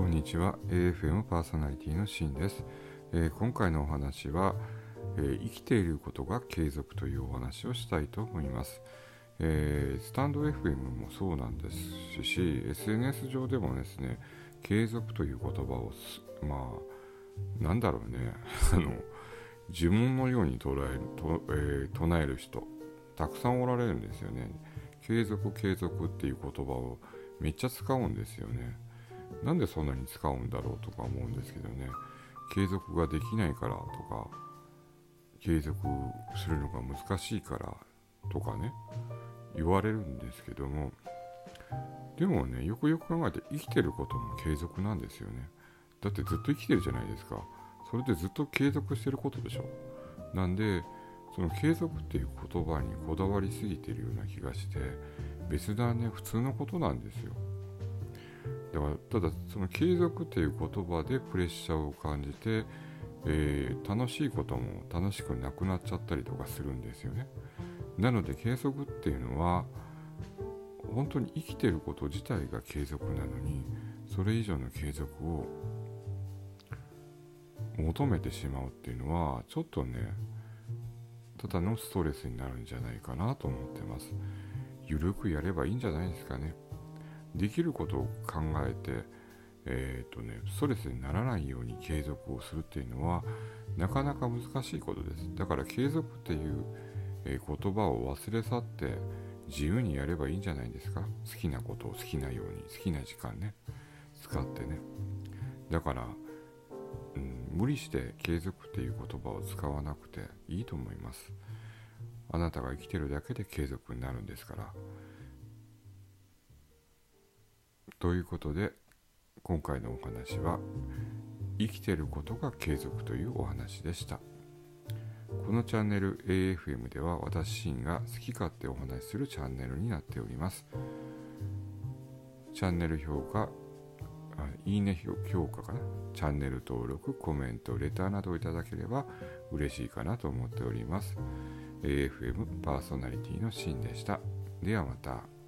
こんにちは。AFM パーソナリティのシンです、えー、今回のお話は、えー、生きていることが継続というお話をしたいと思います、えー、スタンド FM もそうなんですし SNS 上でもですね継続という言葉をまあなんだろうね。あの呪文のように捉えると、え唱える人たくさんおられるんですよね。継続継続っていう言葉をめっちゃ使うんですよね。なんでそんなに使うんだろうとか思うんですけどね。継続ができないからとか継続するのが難しいからとかね。言われるんですけども。でもねよくよく考えて生きてることも継続なんですよね。だってずっと生きてるじゃないですか。それでずっと継続してることでしょ。なんでその継続っていう言葉にこだわりすぎてるような気がして別なね普通のことなんですよ。だからただその継続っていう言葉でプレッシャーを感じて、えー、楽しいことも楽しくなくなっちゃったりとかするんですよね。なので継続っていうのは本当に生きてること自体が継続なのにそれ以上の継続を求めてしまうっていうのはちょっとねただのストレスになるんじゃないかなと思ってます。ゆるくやればいいんじゃないですかね。できることを考えて、えーとね、ストレスにならないように継続をするっていうのはなかなか難しいことです。だから継続っていう、言葉を忘れ去って自由にやればいいんじゃないですか。好きなことを好きなように好きな時間ね使ってね。だから、うん、無理して継続っていう言葉を使わなくていいと思います。あなたが生きてるだけで継続になるんですから。ということで今回のお話は生きてることが継続というお話でした。このチャンネル AFM では私シンが好き勝手お話しするチャンネルになっております。チャンネル評価あいいね評価かな？チャンネル登録コメントレターなどをいただければ嬉しいかなと思っております。AFM パーソナリティのシンでした。ではまた。